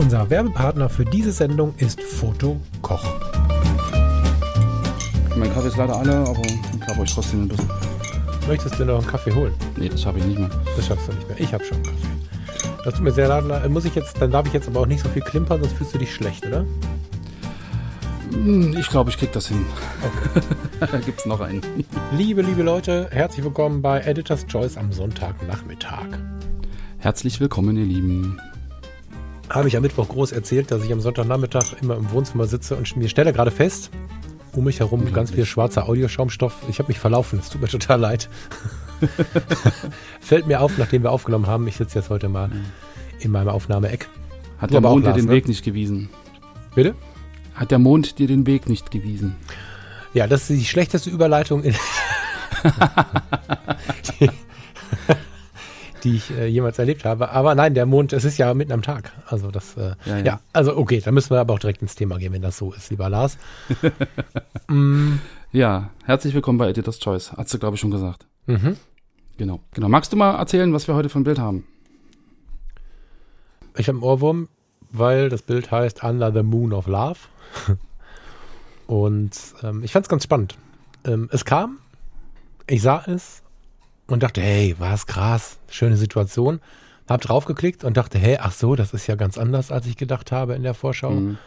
Unser Werbepartner für diese Sendung ist Foto Koch. Mein Kaffee ist leider alle, aber ich glaube euch trotzdem ein bisschen. Möchtest du noch einen Kaffee holen? Nee, das habe ich nicht mehr. Das schaffst du nicht mehr. Ich habe schon Kaffee. Das tut mir sehr leid. Muss ich jetzt, dann darf ich jetzt aber auch nicht so viel klimpern, sonst fühlst du dich schlecht, oder? Hm, Ich glaube, ich krieg das hin. da gibt's noch einen. Liebe, liebe Leute, herzlich willkommen bei Editor's Choice am Sonntagnachmittag. Herzlich willkommen, ihr Lieben. Habe ich am Mittwoch groß erzählt, dass ich am Sonntagnachmittag immer im Wohnzimmer sitze und mir stelle gerade fest, um mich herum ganz viel schwarzer Audioschaumstoff. Ich habe mich verlaufen, es tut mir total leid. Fällt mir auf, nachdem wir aufgenommen haben. Ich sitze jetzt heute mal in meinem Aufnahmeeck. Hat Du der Mond dir den ne? Weg nicht gewiesen? Bitte? Hat der Mond dir den Weg nicht gewiesen? Ja, das ist die schlechteste Überleitung, in die, die ich äh, jemals erlebt habe. Aber nein, der Mond, es ist ja mitten am Tag. Also das, äh, ja, Ja, ja. also okay, dann müssen wir aber auch direkt ins Thema gehen, wenn das so ist, lieber Lars. mm, Ja, herzlich willkommen bei Editor's Choice. Hast du, glaube ich, schon gesagt. mhm. Genau. Genau. Magst du mal erzählen, was wir heute für ein Bild haben? Ich habe einen Ohrwurm, weil das Bild heißt Under the Moon of Love. Und ähm, ich fand es ganz spannend. Ähm, es kam, ich sah es und dachte, hey, was krass, schöne Situation. Hab draufgeklickt und dachte, hey, ach so, das ist ja ganz anders, als ich gedacht habe in der Vorschau. Mhm.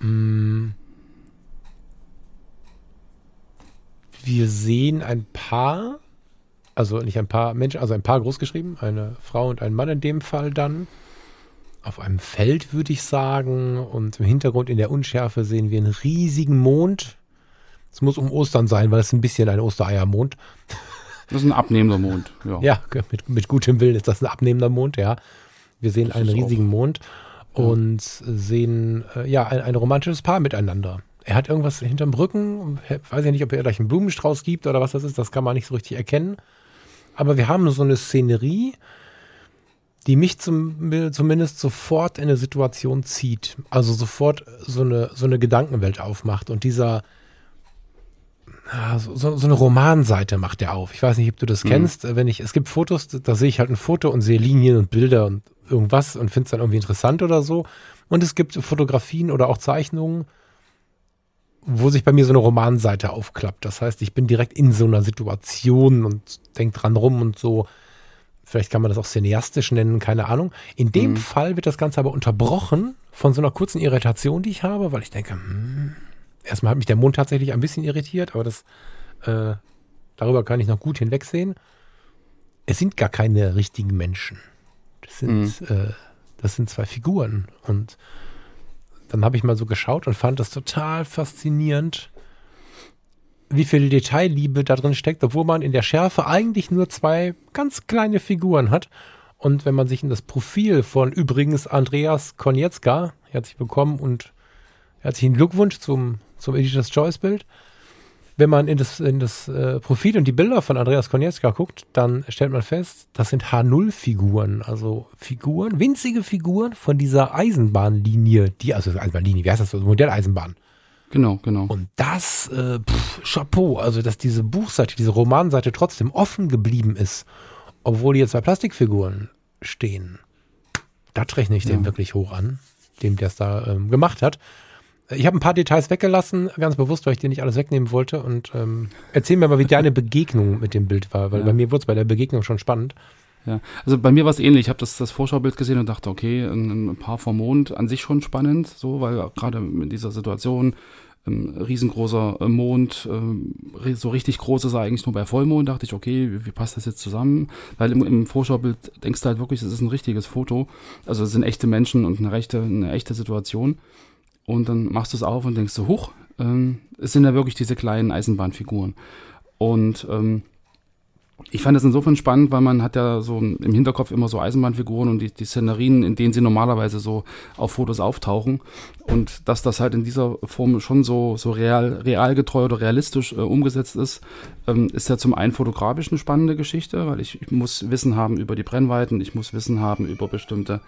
Mm. Wir sehen ein Paar, also nicht ein paar Menschen, also ein Paar großgeschrieben, eine Frau und ein Mann in dem Fall dann. Auf einem Feld, würde ich sagen. Und im Hintergrund in der Unschärfe sehen wir einen riesigen Mond. Es muss um Ostern sein, weil es ein bisschen ein Ostereiermond. Das ist ein abnehmender Mond. Ja. Ja, mit, mit gutem Willen ist das ein abnehmender Mond, ja. Wir sehen Das einen riesigen Mond und sehen äh, ja ein, ein romantisches Paar miteinander. Er hat irgendwas hinterm Rücken, weiß ich nicht, ob er gleich einen Blumenstrauß gibt oder was das ist, das kann man nicht so richtig erkennen. Aber wir haben so eine Szenerie, die mich zum, zumindest sofort in eine Situation zieht. Also sofort so eine, so eine Gedankenwelt aufmacht. Und dieser, so, so so eine Romanseite macht er auf. Ich weiß nicht, ob du das Mhm. kennst. Wenn ich, es gibt Fotos, da sehe ich halt ein Foto und sehe Linien und Bilder und irgendwas und finde es dann irgendwie interessant oder so. Und es gibt Fotografien oder auch Zeichnungen, wo sich bei mir so eine Romanseite aufklappt. Das heißt, ich bin direkt in so einer Situation und denke dran rum und so. Vielleicht kann man das auch cineastisch nennen, keine Ahnung. In dem Mhm. Fall wird das Ganze aber unterbrochen von so einer kurzen Irritation, die ich habe, weil ich denke, hm, erstmal hat mich der Mond tatsächlich ein bisschen irritiert, aber das, äh, darüber kann ich noch gut hinwegsehen. Es sind gar keine richtigen Menschen. Das sind, äh, das sind zwei Figuren. Und dann habe ich mal so geschaut und fand das total faszinierend, wie viel Detailliebe da drin steckt, obwohl man in der Schärfe eigentlich nur zwei ganz kleine Figuren hat. Und wenn man sich in das Profil von übrigens Andreas Konietzka, herzlich willkommen und herzlichen Glückwunsch zum, zum Editor's Choice Bild. Wenn man in das, in das äh, Profil und die Bilder von Andreas Konietzka guckt, dann stellt man fest, das sind H0-Figuren, also Figuren, winzige Figuren von dieser Eisenbahnlinie, die, also Eisenbahnlinie, wie heißt das, so, Modelleisenbahn. Genau, genau. Und das, äh, pff, Chapeau, also dass diese Buchseite, diese Romanseite trotzdem offen geblieben ist, obwohl hier zwei Plastikfiguren stehen. Das rechne ich dem Ja. wirklich hoch an, dem der es da ähm, gemacht hat. Ich habe ein paar Details weggelassen, ganz bewusst, weil ich dir nicht alles wegnehmen wollte. Und ähm, erzähl mir mal, wie deine Begegnung mit dem Bild war, weil Ja. bei mir wurde es bei der Begegnung schon spannend. Ja, also bei mir war es ähnlich. Ich habe das, das Vorschaubild gesehen und dachte, okay, ein, ein Paar vom Mond an sich schon spannend, so, weil gerade in dieser Situation ähm, riesengroßer äh, Mond, ähm, so richtig groß ist er eigentlich nur bei Vollmond, dachte ich, okay, wie, wie passt das jetzt zusammen? Weil im, im Vorschaubild denkst du halt wirklich, es ist ein richtiges Foto. Also es sind echte Menschen und eine rechte, eine echte Situation. Und dann machst du es auf und denkst so, huch, ähm, es sind ja wirklich diese kleinen Eisenbahnfiguren. Und ähm, ich fand das insofern spannend, weil man hat ja so im Hinterkopf immer so Eisenbahnfiguren und die, die Szenerien, in denen sie normalerweise so auf Fotos auftauchen. Und dass das halt in dieser Form schon so, so real, realgetreu oder realistisch äh, umgesetzt ist, ähm, ist ja zum einen fotografisch eine spannende Geschichte, weil ich, ich muss Wissen haben über die Brennweiten, ich muss Wissen haben über bestimmte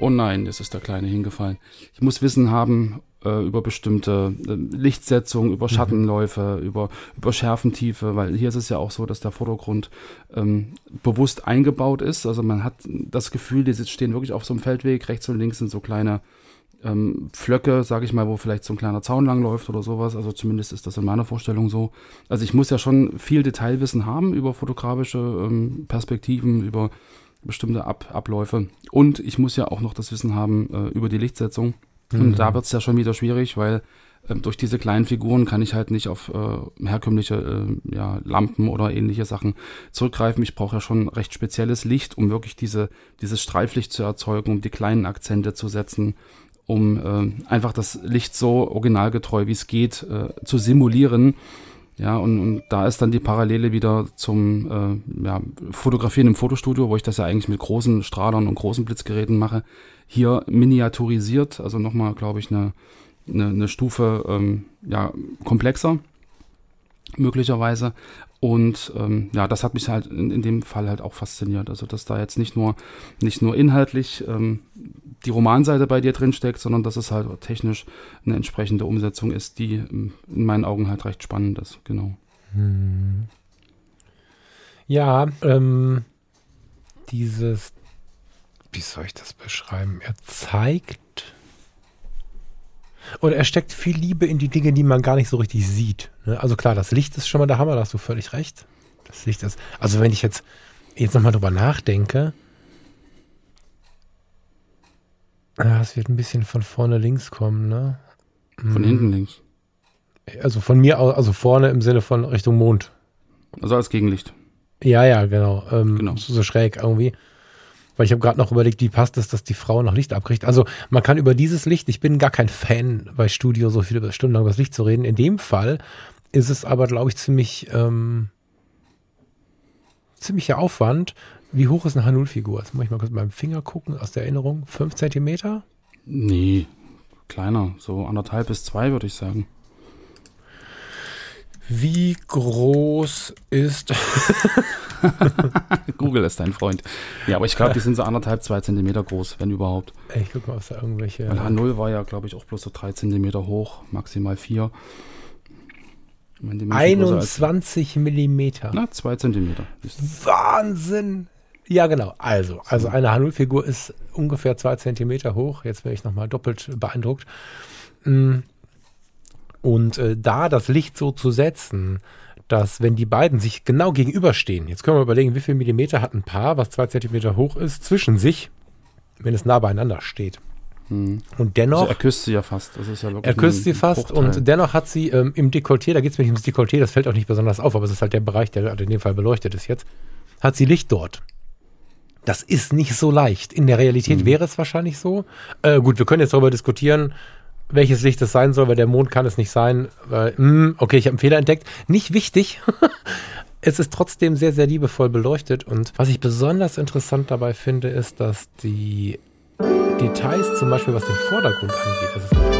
Oh nein, jetzt ist der Kleine hingefallen. Ich muss Wissen haben äh, über bestimmte äh, Lichtsetzung, über Schattenläufe, mhm. über, über Schärfentiefe, weil hier ist es ja auch so, dass der Vordergrund ähm, bewusst eingebaut ist. Also man hat das Gefühl, die stehen wirklich auf so einem Feldweg, rechts und links sind so kleine ähm, Flöcke, sage ich mal, wo vielleicht so ein kleiner Zaun lang läuft oder sowas. Also zumindest ist das in meiner Vorstellung so. Also ich muss ja schon viel Detailwissen haben über fotografische ähm, Perspektiven, über bestimmte Ab Abläufe. Und ich muss ja auch noch das Wissen haben äh, über die Lichtsetzung. Mhm. Und da wird es ja schon wieder schwierig, weil äh, durch diese kleinen Figuren kann ich halt nicht auf äh, herkömmliche äh, ja, Lampen oder ähnliche Sachen zurückgreifen. Ich brauche ja schon recht spezielles Licht, um wirklich diese, dieses Streiflicht zu erzeugen, um die kleinen Akzente zu setzen, um äh, einfach das Licht so originalgetreu wie es geht äh, zu simulieren ja, und, und da ist dann die Parallele wieder zum äh, ja, Fotografieren im Fotostudio, wo ich das ja eigentlich mit großen Strahlern und großen Blitzgeräten mache. Hier miniaturisiert, also nochmal, glaube ich, eine, eine, eine Stufe ähm, ja, komplexer möglicherweise. Und ähm, ja, das hat mich halt in, in dem Fall halt auch fasziniert. Also, dass da jetzt nicht nur, nicht nur inhaltlich ähm, die Romanseite bei dir drin steckt, sondern dass es halt technisch eine entsprechende Umsetzung ist, die ähm, in meinen Augen halt recht spannend ist, genau. Hm. Ja, ähm, dieses, wie soll ich das beschreiben? Er zeigt oder er steckt viel Liebe in die Dinge, die man gar nicht so richtig sieht. Ne? Also klar, das Licht ist schon mal der Hammer, da hast du völlig recht. Das Licht ist, also wenn ich jetzt, jetzt nochmal drüber nachdenke, Ja, es wird ein bisschen von vorne links kommen, ne? Von hm. hinten links. Also von mir aus, also vorne im Sinne von Richtung Mond. Also als Gegenlicht. Ja, ja, genau. Ähm, genau. So, so schräg irgendwie. Weil ich habe gerade noch überlegt, wie passt es, dass die Frau noch Licht abkriegt. Also man kann über dieses Licht, ich bin gar kein Fan bei Studio, so viele Stunden lang über das Licht zu reden. In dem Fall ist es aber, glaube ich, ziemlich ähm, ziemlicher Aufwand, wie hoch ist eine H0-Figur? Jetzt muss ich mal kurz mit meinem Finger gucken, aus der Erinnerung. Fünf Zentimeter? Nee, kleiner. So anderthalb bis zwei, würde ich sagen. Wie groß ist. Google ist dein Freund. Ja, aber ich glaube, die sind so anderthalb, zwei Zentimeter groß, wenn überhaupt. Ich gucke mal, was da irgendwelche. Weil H0 war ja, glaube ich, auch bloß so drei Zentimeter hoch, maximal vier. 21 Millimeter. Na, zwei Zentimeter. Wahnsinn! Ja, genau. Also, also eine H0-Figur ist ungefähr zwei Zentimeter hoch. Jetzt wäre ich nochmal doppelt beeindruckt. Mm. Und äh, da das Licht so zu setzen, dass wenn die beiden sich genau gegenüberstehen, jetzt können wir überlegen, wie viel Millimeter hat ein Paar, was zwei Zentimeter hoch ist, zwischen sich, wenn es nah beieinander steht. Hm. Und dennoch. Also er küsst sie ja fast. Das ist ja er küsst sie fast Bruchteil. und dennoch hat sie ähm, im Dekolleté, da geht es mir nicht ums Dekolleté, das fällt auch nicht besonders auf, aber es ist halt der Bereich, der in dem Fall beleuchtet ist jetzt, hat sie Licht dort. Das ist nicht so leicht. In der Realität mhm. wäre es wahrscheinlich so. Äh, gut, wir können jetzt darüber diskutieren, welches Licht es sein soll, weil der Mond kann es nicht sein. Weil, mh, hm, okay, ich habe einen Fehler entdeckt. Nicht wichtig. es ist trotzdem sehr, sehr liebevoll beleuchtet. Und was ich besonders interessant dabei finde, ist, dass die Details, zum Beispiel was den Vordergrund angeht, das ist und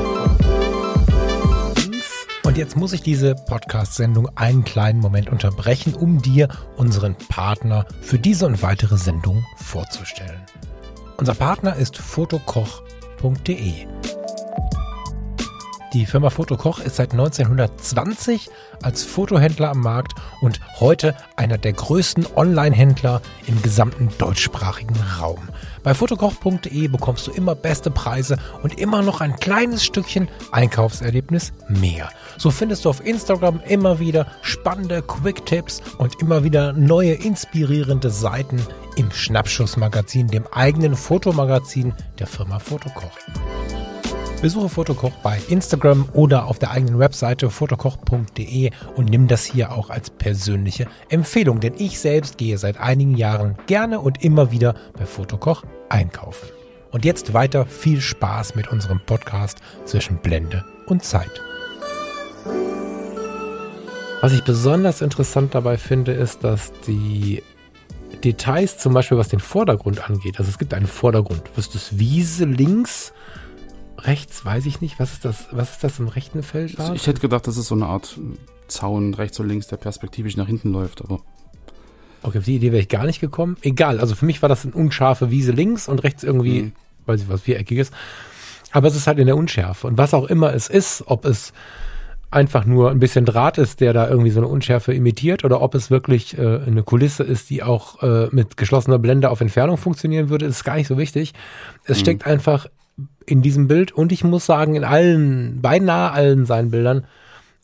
jetzt muss ich diese Podcast-Sendung einen kleinen Moment unterbrechen, um dir unseren Partner für diese und weitere Sendung vorzustellen. Unser Partner ist fotokoch.de. Die Firma Fotokoch ist seit 1920 als Fotohändler am Markt und heute einer der größten Online-Händler im gesamten deutschsprachigen Raum. Bei fotokoch.de bekommst du immer beste Preise und immer noch ein kleines Stückchen Einkaufserlebnis mehr. So findest du auf Instagram immer wieder spannende Quick-Tipps und immer wieder neue inspirierende Seiten im Schnappschussmagazin, dem eigenen Fotomagazin der Firma Fotokoch. Besuche Fotokoch bei Instagram oder auf der eigenen Webseite fotokoch.de und nimm das hier auch als persönliche Empfehlung, denn ich selbst gehe seit einigen Jahren gerne und immer wieder bei Fotokoch einkaufen. Und jetzt weiter viel Spaß mit unserem Podcast zwischen Blende und Zeit. Was ich besonders interessant dabei finde, ist, dass die Details, zum Beispiel was den Vordergrund angeht, also es gibt einen Vordergrund, wirst du Wiese links, rechts, weiß ich nicht, was ist das, was ist das im rechten Feld? Also ich hätte gedacht, das ist so eine Art Zaun rechts und links, der perspektivisch nach hinten läuft, aber. Okay, auf die Idee wäre ich gar nicht gekommen. Egal, also für mich war das eine unscharfe Wiese links und rechts irgendwie, mhm. weiß ich was, viereckiges. Aber es ist halt in der Unschärfe. Und was auch immer es ist, ob es einfach nur ein bisschen Draht ist, der da irgendwie so eine Unschärfe imitiert, oder ob es wirklich äh, eine Kulisse ist, die auch äh, mit geschlossener Blende auf Entfernung funktionieren würde, ist gar nicht so wichtig. Es mhm. steckt einfach in diesem Bild und ich muss sagen, in allen, beinahe allen seinen Bildern,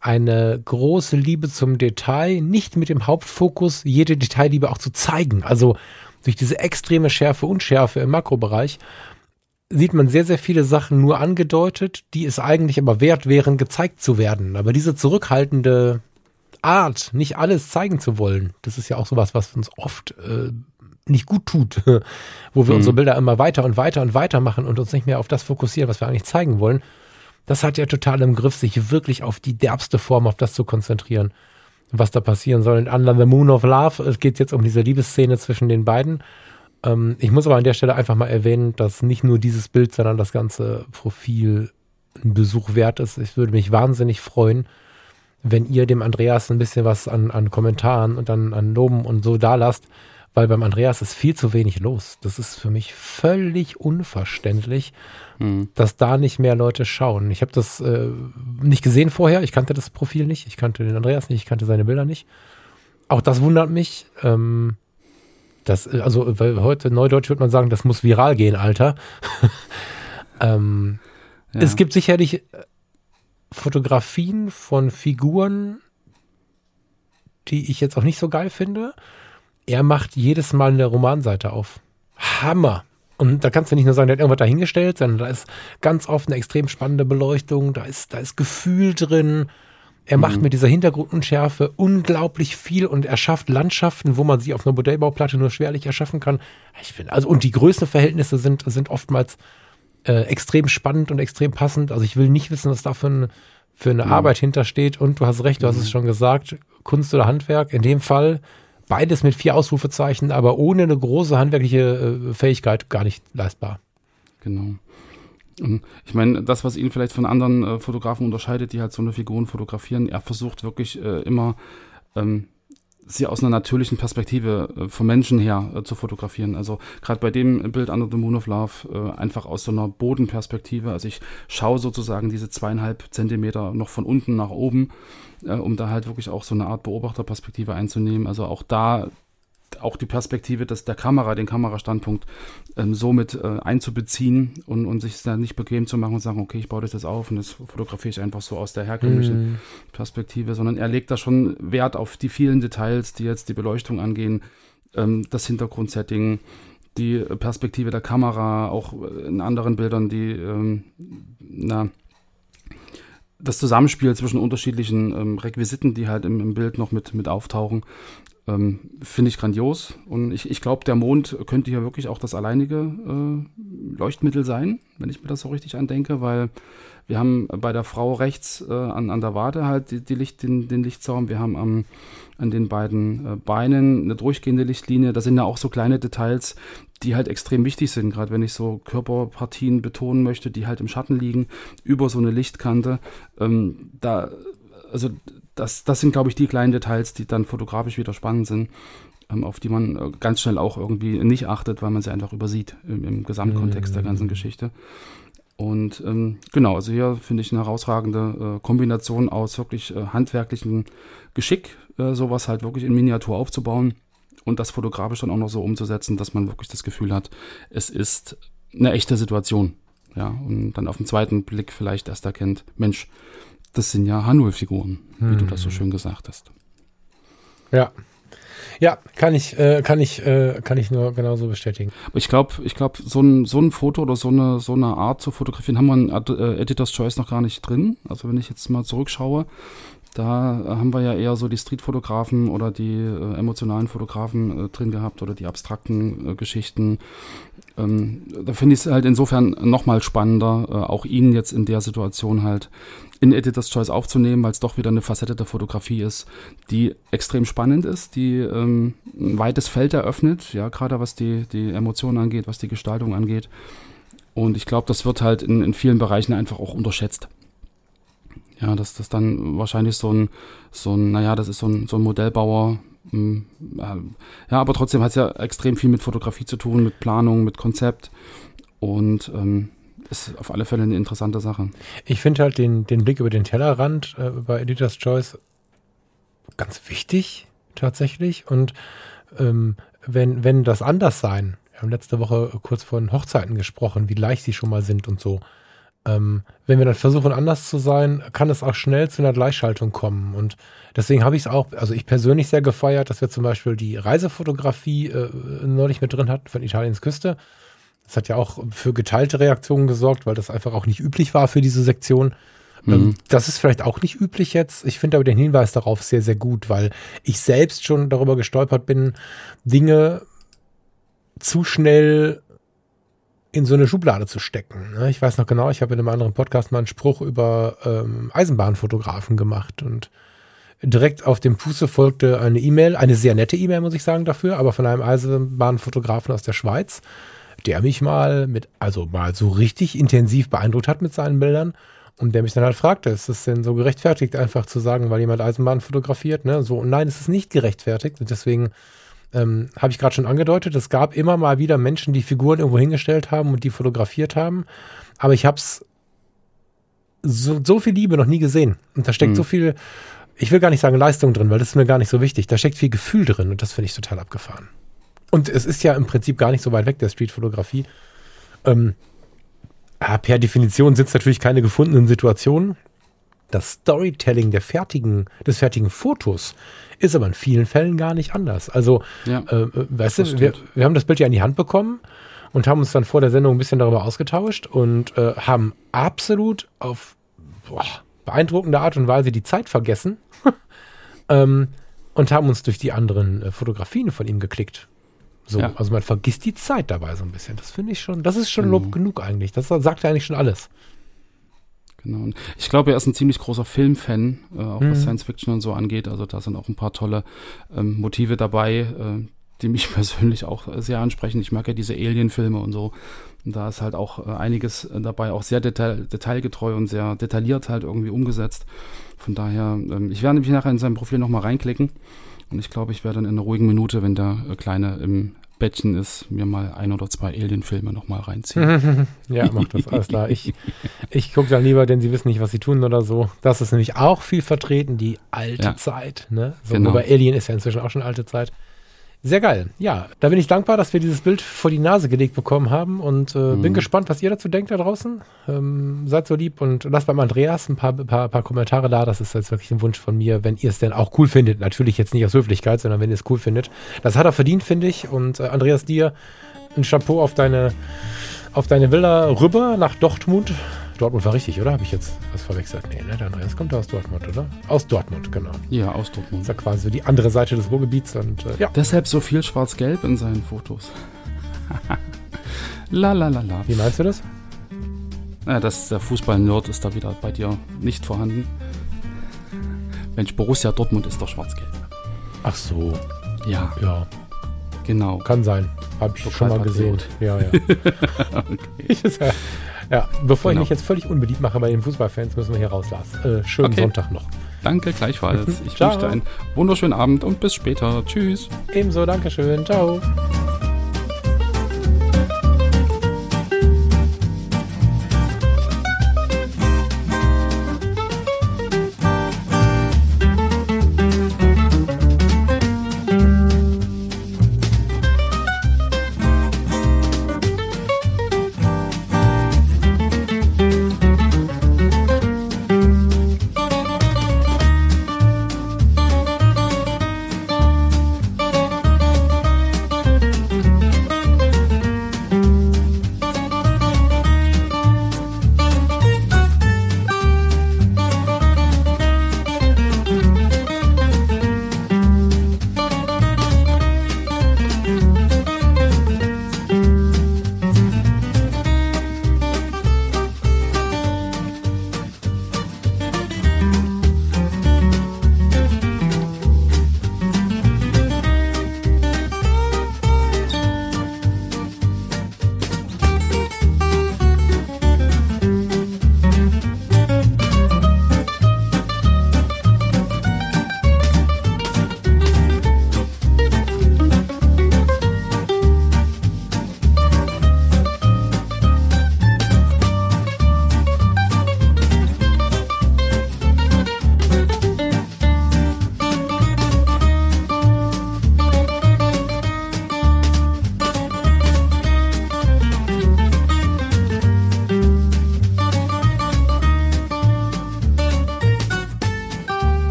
eine große Liebe zum Detail, nicht mit dem Hauptfokus, jede Detailliebe auch zu zeigen. Also durch diese extreme Schärfe, Unschärfe im Makrobereich sieht man sehr, sehr viele Sachen nur angedeutet, die es eigentlich aber wert wären, gezeigt zu werden. Aber diese zurückhaltende Art, nicht alles zeigen zu wollen, das ist ja auch sowas, was uns oft äh, nicht gut tut, wo wir mhm. unsere Bilder immer weiter und weiter und weiter machen und uns nicht mehr auf das fokussieren, was wir eigentlich zeigen wollen. Das hat ja total im Griff, sich wirklich auf die derbste Form, auf das zu konzentrieren, was da passieren soll. In Under the Moon of Love, es geht jetzt um diese Liebesszene zwischen den beiden. Ähm, ich muss aber an der Stelle einfach mal erwähnen, dass nicht nur dieses Bild, sondern das ganze Profil ein Besuch wert ist. Ich würde mich wahnsinnig freuen, wenn ihr dem Andreas ein bisschen was an, an Kommentaren und dann an Loben und so da lasst, weil beim Andreas ist viel zu wenig los. Das ist für mich völlig unverständlich, mhm. dass da nicht mehr Leute schauen. Ich habe das äh, nicht gesehen vorher. Ich kannte das Profil nicht. Ich kannte den Andreas nicht. Ich kannte seine Bilder nicht. Auch das wundert mich. Ähm, das, also weil heute neudeutsch würde man sagen, das muss viral gehen, Alter. ähm, ja. Es gibt sicherlich äh, Fotografien von Figuren, die ich jetzt auch nicht so geil finde. Er macht jedes Mal eine Romanseite auf. Hammer. Und da kannst du nicht nur sagen, der hat irgendwas dahingestellt, sondern da ist ganz oft eine extrem spannende Beleuchtung, da ist, da ist Gefühl drin. Er macht mhm. mit dieser Hintergrundunschärfe unglaublich viel und erschafft Landschaften, wo man sie auf einer Modellbauplatte nur schwerlich erschaffen kann. Ich finde, also, und die Größenverhältnisse sind, sind oftmals äh, extrem spannend und extrem passend. Also ich will nicht wissen, was da für, ein, für eine mhm. Arbeit hintersteht. Und du hast recht, du hast es mhm. schon gesagt, Kunst oder Handwerk. In dem Fall beides mit vier Ausrufezeichen, aber ohne eine große handwerkliche äh, Fähigkeit gar nicht leistbar. Genau. Ähm, ich meine, das, was ihn vielleicht von anderen äh, Fotografen unterscheidet, die halt so eine Figuren fotografieren, er versucht wirklich äh, immer ähm, sie aus einer natürlichen Perspektive äh, vom Menschen her äh, zu fotografieren. Also gerade bei dem Bild Under the Moon of Love äh, einfach aus so einer Bodenperspektive. Also ich schaue sozusagen diese zweieinhalb Zentimeter noch von unten nach oben, äh, um da halt wirklich auch so eine Art Beobachterperspektive einzunehmen. Also auch da auch die Perspektive des, der Kamera, den Kamerastandpunkt ähm, somit äh, einzubeziehen und, und sich dann nicht bequem zu machen und sagen, okay, ich baue das jetzt auf und das fotografiere ich einfach so aus der herkömmlichen mm. Perspektive, sondern er legt da schon Wert auf die vielen Details, die jetzt die Beleuchtung angehen, ähm, das Hintergrundsetting, die Perspektive der Kamera, auch in anderen Bildern, die, ähm, na, das Zusammenspiel zwischen unterschiedlichen ähm, Requisiten, die halt im, im, Bild noch mit, mit auftauchen, ähm, Finde ich grandios. Und ich, ich glaube, der Mond könnte hier wirklich auch das alleinige äh, Leuchtmittel sein, wenn ich mir das so richtig andenke, weil wir haben bei der Frau rechts äh, an, an der Wade halt die, die Licht, den, den Lichtzaum. Wir haben am, an den beiden äh, Beinen eine durchgehende Lichtlinie. Das sind ja auch so kleine Details, die halt extrem wichtig sind, gerade wenn ich so Körperpartien betonen möchte, die halt im Schatten liegen, über so eine Lichtkante. Ähm, da, also das, das sind, glaube ich, die kleinen Details, die dann fotografisch wieder spannend sind, ähm, auf die man äh, ganz schnell auch irgendwie nicht achtet, weil man sie einfach übersieht im, im Gesamtkontext mhm. der ganzen Geschichte. Und ähm, genau, also hier finde ich eine herausragende äh, Kombination aus wirklich äh, handwerklichem Geschick, äh, sowas halt wirklich in Miniatur aufzubauen und das fotografisch dann auch noch so umzusetzen, dass man wirklich das Gefühl hat, es ist eine echte Situation. Ja, und dann auf den zweiten Blick vielleicht erst erkennt, Mensch, das sind ja H0-Figuren, hm. wie du das so hm. schön gesagt hast. Ja. Ja, kann ich, äh, kann ich, äh, kann ich nur genauso bestätigen. Ich glaube, ich glaube, so ein, so ein Foto oder so eine, so eine Art zu fotografieren haben wir in äh, Editor's Choice noch gar nicht drin. Also wenn ich jetzt mal zurückschaue, da haben wir ja eher so die Streetfotografen oder die äh, emotionalen Fotografen äh, drin gehabt oder die abstrakten äh, Geschichten. Ähm, da finde ich es halt insofern nochmal spannender, äh, auch ihn jetzt in der Situation halt in Editor's Choice aufzunehmen, weil es doch wieder eine Facette der Fotografie ist, die extrem spannend ist, die ähm, ein weites Feld eröffnet, ja, gerade was die, die Emotionen angeht, was die Gestaltung angeht. Und ich glaube, das wird halt in, in vielen Bereichen einfach auch unterschätzt. Ja, dass das dann wahrscheinlich so ein, so ein, naja, das ist so ein, so ein Modellbauer. Hm, ja, aber trotzdem hat es ja extrem viel mit Fotografie zu tun, mit Planung, mit Konzept. Und ähm, ist auf alle Fälle eine interessante Sache. Ich finde halt den, den Blick über den Tellerrand äh, bei Editor's Choice ganz wichtig, tatsächlich. Und ähm, wenn, wenn das anders sein, wir haben letzte Woche kurz von Hochzeiten gesprochen, wie leicht sie schon mal sind und so. Ähm, wenn wir dann versuchen, anders zu sein, kann es auch schnell zu einer Gleichschaltung kommen. Und deswegen habe ich es auch, also ich persönlich sehr gefeiert, dass wir zum Beispiel die Reisefotografie äh, neulich mit drin hatten von Italiens Küste. Das hat ja auch für geteilte Reaktionen gesorgt, weil das einfach auch nicht üblich war für diese Sektion. Ähm, mhm. Das ist vielleicht auch nicht üblich jetzt. Ich finde aber den Hinweis darauf sehr, sehr gut, weil ich selbst schon darüber gestolpert bin, Dinge zu schnell in so eine Schublade zu stecken. Ne? Ich weiß noch genau, ich habe in einem anderen Podcast mal einen Spruch über ähm, Eisenbahnfotografen gemacht und direkt auf dem Fuße folgte eine E-Mail, eine sehr nette E-Mail, muss ich sagen, dafür, aber von einem Eisenbahnfotografen aus der Schweiz, der mich mal mit, also mal so richtig intensiv beeindruckt hat mit seinen Bildern und der mich dann halt fragte, ist es denn so gerechtfertigt, einfach zu sagen, weil jemand Eisenbahn fotografiert, ne? So, nein, es ist nicht gerechtfertigt und deswegen ähm, habe ich gerade schon angedeutet, es gab immer mal wieder Menschen, die Figuren irgendwo hingestellt haben und die fotografiert haben. Aber ich habe es so, so viel Liebe noch nie gesehen. Und da steckt mhm. so viel, ich will gar nicht sagen Leistung drin, weil das ist mir gar nicht so wichtig. Da steckt viel Gefühl drin und das finde ich total abgefahren. Und es ist ja im Prinzip gar nicht so weit weg, der Streetfotografie. Ähm, per Definition sind es natürlich keine gefundenen Situationen. Das Storytelling der fertigen, des fertigen Fotos ist aber in vielen Fällen gar nicht anders. Also, ja, äh, weißt du, wir, wir, haben das Bild ja in die Hand bekommen und haben uns dann vor der Sendung ein bisschen darüber ausgetauscht und äh, haben absolut auf boah, beeindruckende Art und Weise die Zeit vergessen ähm, und haben uns durch die anderen äh, Fotografien von ihm geklickt. So, ja. also man vergisst die Zeit dabei so ein bisschen. Das finde ich schon, das ist schon Lob mhm. genug eigentlich. Das sagt ja eigentlich schon alles. Genau. Und ich glaube, er ist ein ziemlich großer Filmfan, äh, auch mhm. was Science Fiction und so angeht. Also da sind auch ein paar tolle ähm, Motive dabei, äh, die mich persönlich auch sehr ansprechen. Ich mag ja diese Alien-Filme und so. Und da ist halt auch äh, einiges dabei, auch sehr detail detailgetreu und sehr detailliert halt irgendwie umgesetzt. Von daher, ähm, ich werde mich nachher in sein Profil nochmal reinklicken. Und ich glaube, ich werde dann in einer ruhigen Minute, wenn der äh, Kleine im Bettchen ist, mir mal ein oder zwei Alien-Filme nochmal reinziehen. ja, mach das, alles klar. Ich, ich gucke dann lieber, denn sie wissen nicht, was sie tun oder so. Das ist nämlich auch viel vertreten, die alte ja. Zeit. Ne? So, genau. Wobei Alien ist ja inzwischen auch schon alte Zeit. Sehr geil. Ja, da bin ich dankbar, dass wir dieses Bild vor die Nase gelegt bekommen haben und äh, mhm. bin gespannt, was ihr dazu denkt da draußen. Ähm, seid so lieb und lasst beim Andreas ein paar, paar, paar Kommentare da. Das ist jetzt wirklich ein Wunsch von mir, wenn ihr es denn auch cool findet. Natürlich jetzt nicht aus Höflichkeit, sondern wenn ihr es cool findet. Das hat er verdient, finde ich. Und äh, Andreas, dir ein Chapeau auf deine, auf deine Villa rüber nach Dortmund. Dortmund war richtig, oder? Habe ich jetzt was verwechselt? Nee, ne? Der Andreas kommt aus Dortmund, oder? Aus Dortmund, genau. Ja, aus Dortmund. Das ist ja quasi die andere Seite des Ruhrgebiets. Und, äh, ja. Deshalb so viel schwarz-gelb in seinen Fotos. la la la la. Wie meinst du das? Ja, das, der Fußball-Nerd ist da wieder bei dir nicht vorhanden. Mensch, Borussia Dortmund ist doch schwarz-gelb. Ach so. Ja. Ja. Genau. Kann sein. Habe ich schon mal gesehen. Ja, ja. okay. Ja, bevor genau. ich mich jetzt völlig unbeliebt mache bei den Fußballfans, müssen wir hier raus, Lars. Äh, schönen okay. Sonntag noch. Danke, gleichfalls. Ich wünsche dir einen wunderschönen Abend und bis später. Tschüss. Ebenso, Dankeschön. Ciao.